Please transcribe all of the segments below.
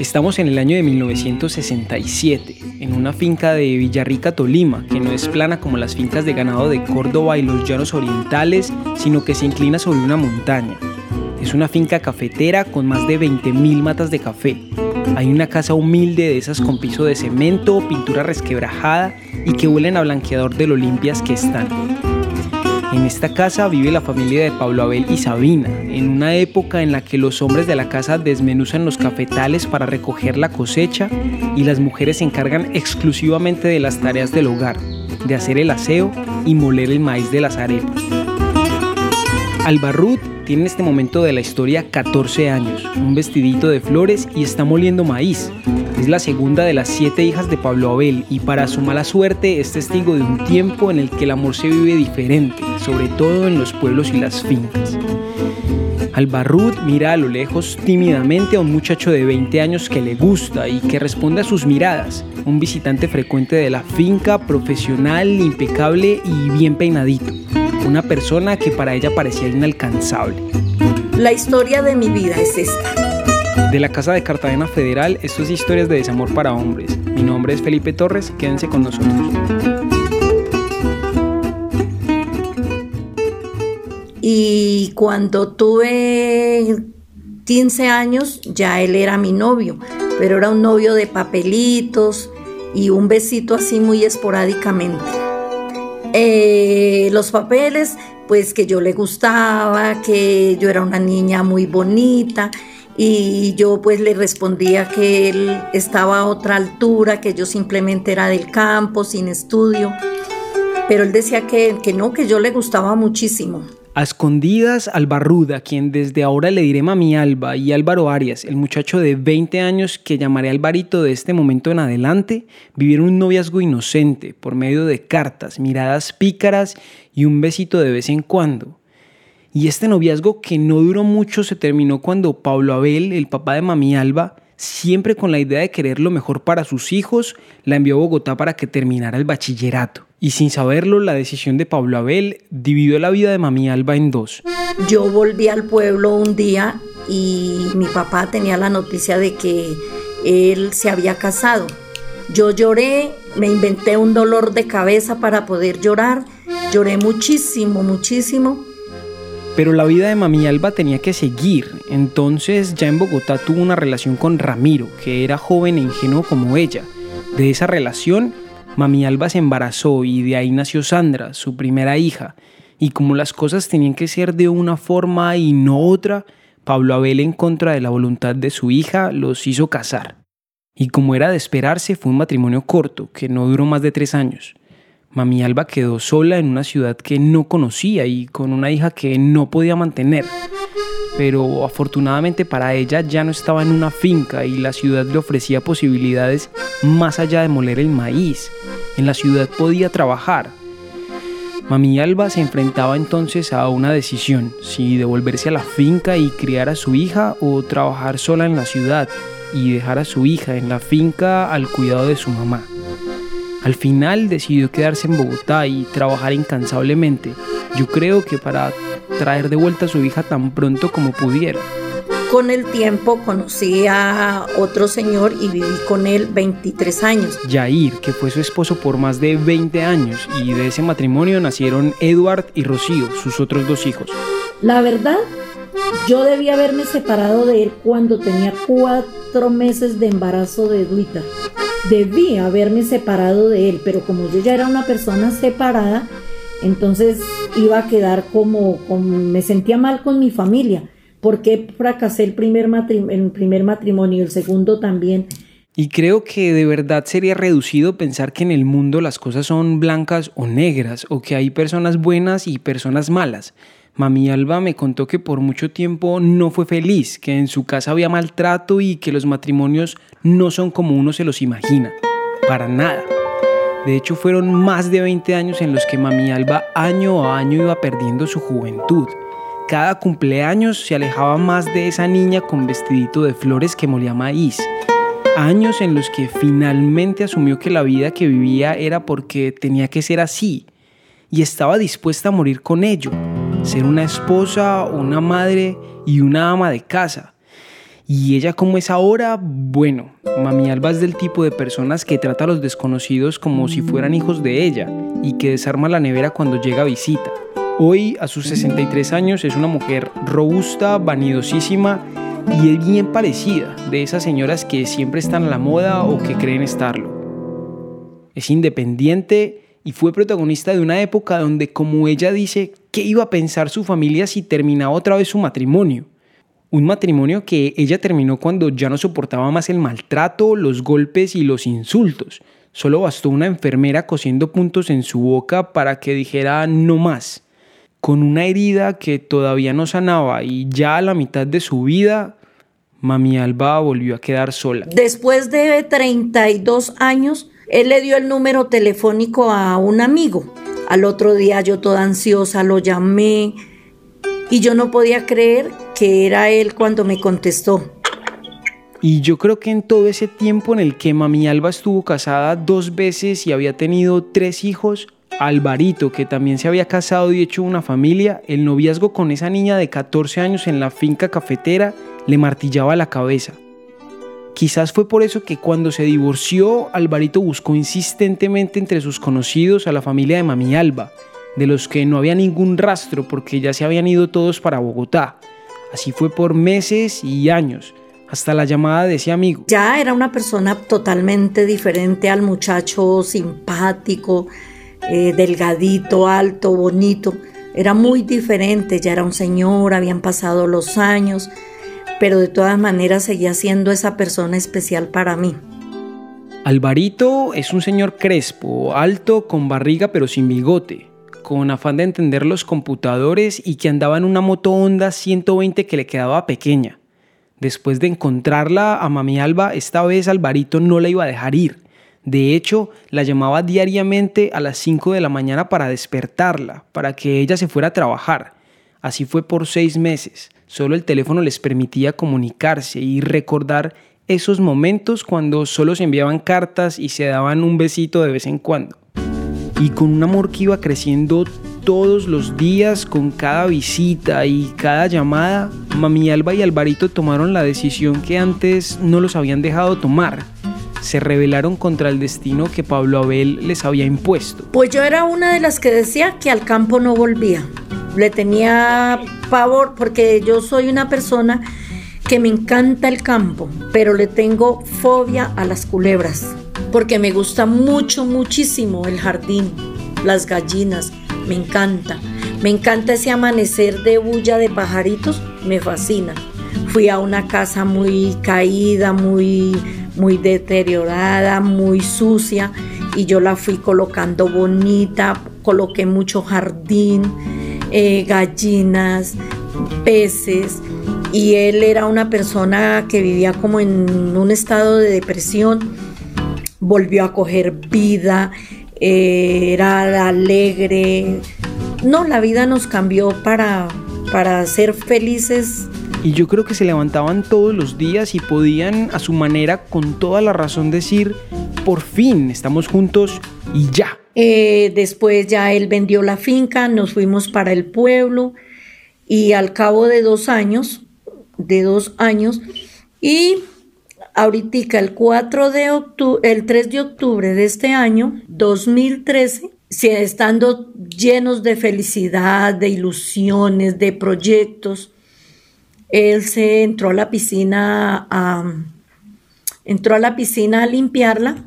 Estamos en el año de 1967, en una finca de Villarrica, Tolima, que no es plana como las fincas de ganado de Córdoba y los llanos orientales, sino que se inclina sobre una montaña. Es una finca cafetera con más de 20.000 matas de café. Hay una casa humilde de esas con piso de cemento, pintura resquebrajada y que huelen a blanqueador de lo limpias que están. En esta casa vive la familia de Pablo Abel y Sabina, en una época en la que los hombres de la casa desmenuzan los cafetales para recoger la cosecha y las mujeres se encargan exclusivamente de las tareas del hogar, de hacer el aseo y moler el maíz de las arepas. Albarrut tiene en este momento de la historia 14 años, un vestidito de flores y está moliendo maíz. Es la segunda de las siete hijas de Pablo Abel y para su mala suerte es testigo de un tiempo en el que el amor se vive diferente, sobre todo en los pueblos y las fincas. Albarrut mira a lo lejos tímidamente a un muchacho de 20 años que le gusta y que responde a sus miradas, un visitante frecuente de la finca, profesional, impecable y bien peinadito, una persona que para ella parecía inalcanzable. La historia de mi vida es esta. De la Casa de Cartagena Federal, esto es Historias de Desamor para Hombres. Mi nombre es Felipe Torres, quédense con nosotros. Y cuando tuve 15 años, ya él era mi novio, pero era un novio de papelitos y un besito así muy esporádicamente. Eh, los papeles, pues que yo le gustaba, que yo era una niña muy bonita y yo pues le respondía que él estaba a otra altura, que yo simplemente era del campo, sin estudio, pero él decía que, que no, que yo le gustaba muchísimo. A escondidas, Albarruda, quien desde ahora le diré Mami Alba, y Álvaro Arias, el muchacho de 20 años que llamaré Alvarito de este momento en adelante, vivieron un noviazgo inocente por medio de cartas, miradas pícaras y un besito de vez en cuando. Y este noviazgo que no duró mucho se terminó cuando Pablo Abel, el papá de Mami Alba, siempre con la idea de querer lo mejor para sus hijos, la envió a Bogotá para que terminara el bachillerato. Y sin saberlo, la decisión de Pablo Abel dividió la vida de Mami Alba en dos. Yo volví al pueblo un día y mi papá tenía la noticia de que él se había casado. Yo lloré, me inventé un dolor de cabeza para poder llorar, lloré muchísimo, muchísimo pero la vida de Mami Alba tenía que seguir, entonces ya en Bogotá tuvo una relación con Ramiro, que era joven e ingenuo como ella. De esa relación, Mami Alba se embarazó y de ahí nació Sandra, su primera hija. Y como las cosas tenían que ser de una forma y no otra, Pablo Abel, en contra de la voluntad de su hija, los hizo casar. Y como era de esperarse, fue un matrimonio corto, que no duró más de tres años. Mami Alba quedó sola en una ciudad que no conocía y con una hija que no podía mantener. Pero afortunadamente para ella ya no estaba en una finca y la ciudad le ofrecía posibilidades más allá de moler el maíz. En la ciudad podía trabajar. Mami Alba se enfrentaba entonces a una decisión, si devolverse a la finca y criar a su hija o trabajar sola en la ciudad y dejar a su hija en la finca al cuidado de su mamá. Al final decidió quedarse en Bogotá y trabajar incansablemente, yo creo que para traer de vuelta a su hija tan pronto como pudiera. Con el tiempo conocí a otro señor y viví con él 23 años. Yair, que fue su esposo por más de 20 años, y de ese matrimonio nacieron Edward y Rocío, sus otros dos hijos. La verdad, yo debía haberme separado de él cuando tenía cuatro meses de embarazo de Duita debí haberme separado de él, pero como yo ya era una persona separada, entonces iba a quedar como, me sentía mal con mi familia, porque fracasé el primer, el primer matrimonio el segundo también. Y creo que de verdad sería reducido pensar que en el mundo las cosas son blancas o negras, o que hay personas buenas y personas malas. Mami Alba me contó que por mucho tiempo no fue feliz, que en su casa había maltrato y que los matrimonios no son como uno se los imagina. Para nada. De hecho, fueron más de 20 años en los que Mami Alba año a año iba perdiendo su juventud. Cada cumpleaños se alejaba más de esa niña con vestidito de flores que molía maíz. Años en los que finalmente asumió que la vida que vivía era porque tenía que ser así y estaba dispuesta a morir con ello ser una esposa, una madre y una ama de casa. ¿Y ella cómo es ahora? Bueno, Mami Alba es del tipo de personas que trata a los desconocidos como si fueran hijos de ella y que desarma la nevera cuando llega a visita. Hoy, a sus 63 años, es una mujer robusta, vanidosísima y es bien parecida de esas señoras que siempre están a la moda o que creen estarlo. Es independiente y fue protagonista de una época donde, como ella dice, ¿qué iba a pensar su familia si terminaba otra vez su matrimonio? Un matrimonio que ella terminó cuando ya no soportaba más el maltrato, los golpes y los insultos. Solo bastó una enfermera cosiendo puntos en su boca para que dijera no más. Con una herida que todavía no sanaba y ya a la mitad de su vida, Mami Alba volvió a quedar sola. Después de 32 años, él le dio el número telefónico a un amigo. Al otro día yo toda ansiosa lo llamé y yo no podía creer que era él cuando me contestó. Y yo creo que en todo ese tiempo en el que Mami Alba estuvo casada dos veces y había tenido tres hijos, Alvarito, que también se había casado y hecho una familia, el noviazgo con esa niña de 14 años en la finca cafetera le martillaba la cabeza. Quizás fue por eso que cuando se divorció, Alvarito buscó insistentemente entre sus conocidos a la familia de Mami Alba, de los que no había ningún rastro porque ya se habían ido todos para Bogotá. Así fue por meses y años, hasta la llamada de ese amigo. Ya era una persona totalmente diferente al muchacho simpático, eh, delgadito, alto, bonito. Era muy diferente, ya era un señor, habían pasado los años, pero de todas maneras seguía siendo esa persona especial para mí. Alvarito es un señor crespo, alto, con barriga pero sin bigote con afán de entender los computadores y que andaba en una moto Honda 120 que le quedaba pequeña. Después de encontrarla a Mami Alba, esta vez Alvarito no la iba a dejar ir. De hecho, la llamaba diariamente a las 5 de la mañana para despertarla, para que ella se fuera a trabajar. Así fue por seis meses. Solo el teléfono les permitía comunicarse y recordar esos momentos cuando solo se enviaban cartas y se daban un besito de vez en cuando y con un amor que iba creciendo todos los días con cada visita y cada llamada, Mami Alba y Alvarito tomaron la decisión que antes no los habían dejado tomar. Se rebelaron contra el destino que Pablo Abel les había impuesto. Pues yo era una de las que decía que al campo no volvía. Le tenía pavor porque yo soy una persona que me encanta el campo, pero le tengo fobia a las culebras porque me gusta mucho, muchísimo el jardín, las gallinas, me encanta. Me encanta ese amanecer de bulla de pajaritos, me fascina. Fui a una casa muy caída, muy, muy deteriorada, muy sucia y yo la fui colocando bonita, coloqué mucho jardín, eh, gallinas, peces y él era una persona que vivía como en un estado de depresión volvió a coger vida, eh, era alegre. No, la vida nos cambió para, para ser felices. Y yo creo que se levantaban todos los días y podían a su manera con toda la razón decir, por fin estamos juntos y ya. Eh, después ya él vendió la finca, nos fuimos para el pueblo y al cabo de dos años, de dos años, y ahorita el 4 de el 3 de octubre de este año, 2013, estando llenos de felicidad, de ilusiones, de proyectos, él se entró a la piscina entró a la piscina a limpiarla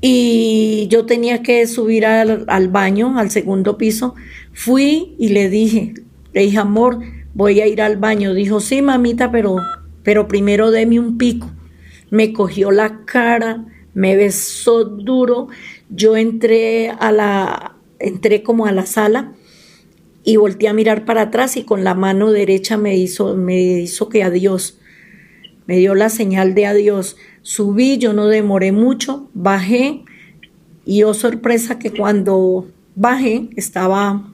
y yo tenía que subir al, al, baño, al segundo piso. Fui y le dije, le dije, amor, voy a ir al baño. Dijo, sí, mamita, pero, pero primero deme un pico me cogió la cara, me besó duro. Yo entré a la, entré como a la sala y volteé a mirar para atrás y con la mano derecha me hizo, me hizo que adiós. Me dio la señal de adiós. Subí, yo no demoré mucho, bajé y oh sorpresa que cuando bajé estaba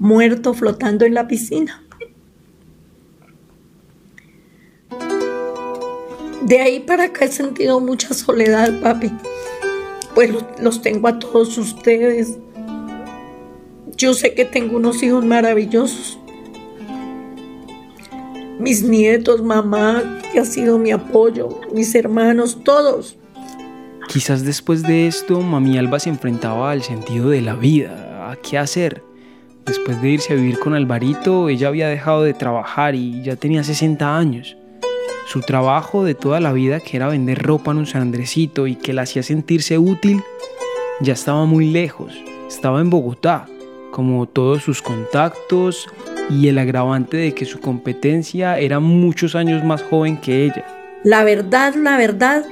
muerto flotando en la piscina. De ahí para acá he sentido mucha soledad, papi. Pues los tengo a todos ustedes. Yo sé que tengo unos hijos maravillosos. Mis nietos, mamá, que ha sido mi apoyo, mis hermanos, todos. Quizás después de esto, mami Alba se enfrentaba al sentido de la vida, a qué hacer. Después de irse a vivir con Alvarito, ella había dejado de trabajar y ya tenía 60 años. Su trabajo de toda la vida, que era vender ropa en un San Andresito y que la hacía sentirse útil, ya estaba muy lejos. Estaba en Bogotá, como todos sus contactos y el agravante de que su competencia era muchos años más joven que ella. La verdad, la verdad,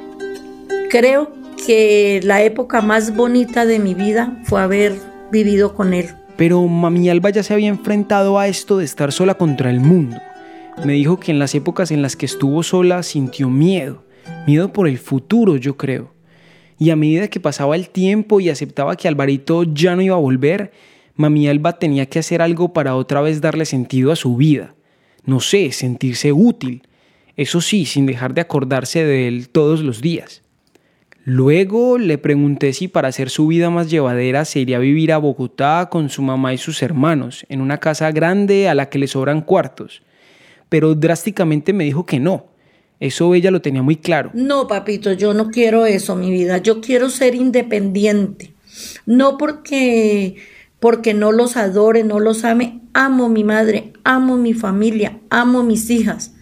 creo que la época más bonita de mi vida fue haber vivido con él. Pero mami Alba ya se había enfrentado a esto de estar sola contra el mundo. Me dijo que en las épocas en las que estuvo sola sintió miedo, miedo por el futuro, yo creo. Y a medida que pasaba el tiempo y aceptaba que Alvarito ya no iba a volver, mami Alba tenía que hacer algo para otra vez darle sentido a su vida. No sé, sentirse útil. Eso sí, sin dejar de acordarse de él todos los días. Luego le pregunté si para hacer su vida más llevadera se iría a vivir a Bogotá con su mamá y sus hermanos, en una casa grande a la que le sobran cuartos. Pero drásticamente me dijo que no. Eso ella lo tenía muy claro. No, papito, yo no quiero eso, mi vida. Yo quiero ser independiente. No porque porque no los adore, no los ame. Amo mi madre, amo mi familia, amo mis hijas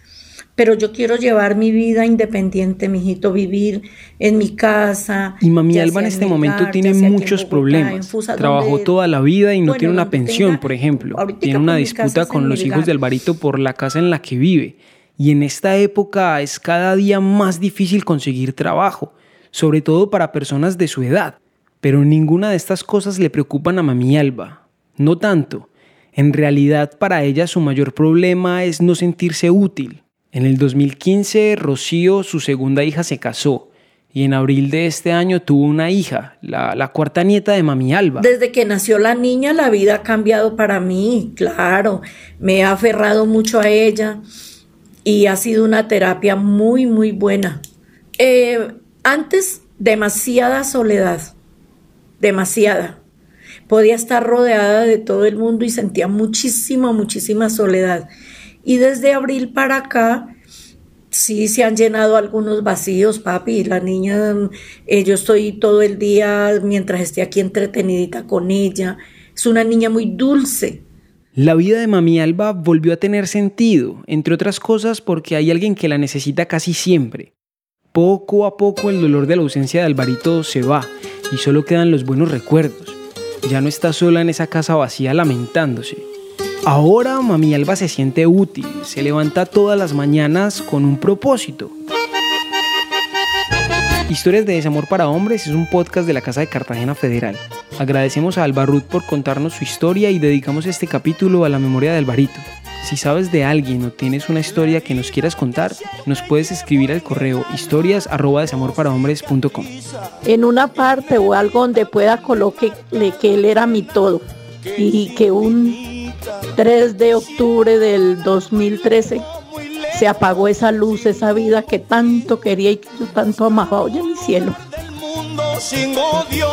pero yo quiero llevar mi vida independiente, mijito, vivir en mi casa. Y mami Alba en este momento tiene muchos problemas. Trabajó toda la vida y no tiene una pensión, por ejemplo. Tiene una disputa con los hijos de Alvarito por la casa en la que vive. Y en esta época es cada día más difícil conseguir trabajo, sobre todo para personas de su edad. Pero ninguna de estas cosas le preocupan a mami Alba. No tanto. En realidad para ella su mayor problema es no sentirse útil. En el 2015, Rocío, su segunda hija, se casó y en abril de este año tuvo una hija, la, cuarta nieta de Mami Alba. Desde que nació la niña, la vida ha cambiado para mí, claro. Me he aferrado mucho a ella y ha sido una terapia muy, muy buena. Eh, antes, demasiada soledad, demasiada. Podía estar rodeada de todo el mundo y sentía muchísima, muchísima soledad. Y desde abril para acá, sí se han llenado algunos vacíos, papi. La niña, eh, yo estoy todo el día mientras esté aquí entretenidita con ella. Es una niña muy dulce. La vida de Mami Alba volvió a tener sentido, entre otras cosas porque hay alguien que la necesita casi siempre. Poco a poco el dolor de la ausencia de Alvarito se va y solo quedan los buenos recuerdos. Ya no está sola en esa casa vacía lamentándose. Ahora Mami Alba se siente útil, se levanta todas las mañanas con un propósito. Historias de Desamor para Hombres es un podcast de la Casa de Cartagena Federal. Agradecemos a Alba Ruth por contarnos su historia y dedicamos este capítulo a la memoria de Alvarito. Si sabes de alguien o tienes una historia que nos quieras contar, nos puedes escribir al correo historias@desamorparahombres.com. En una parte o algo donde pueda coloquearle que él era mi todo y que un 3 de octubre del 2013 se apagó esa luz, esa vida que tanto quería y que yo tanto amaba. Oye, mi cielo. mundo sin odio,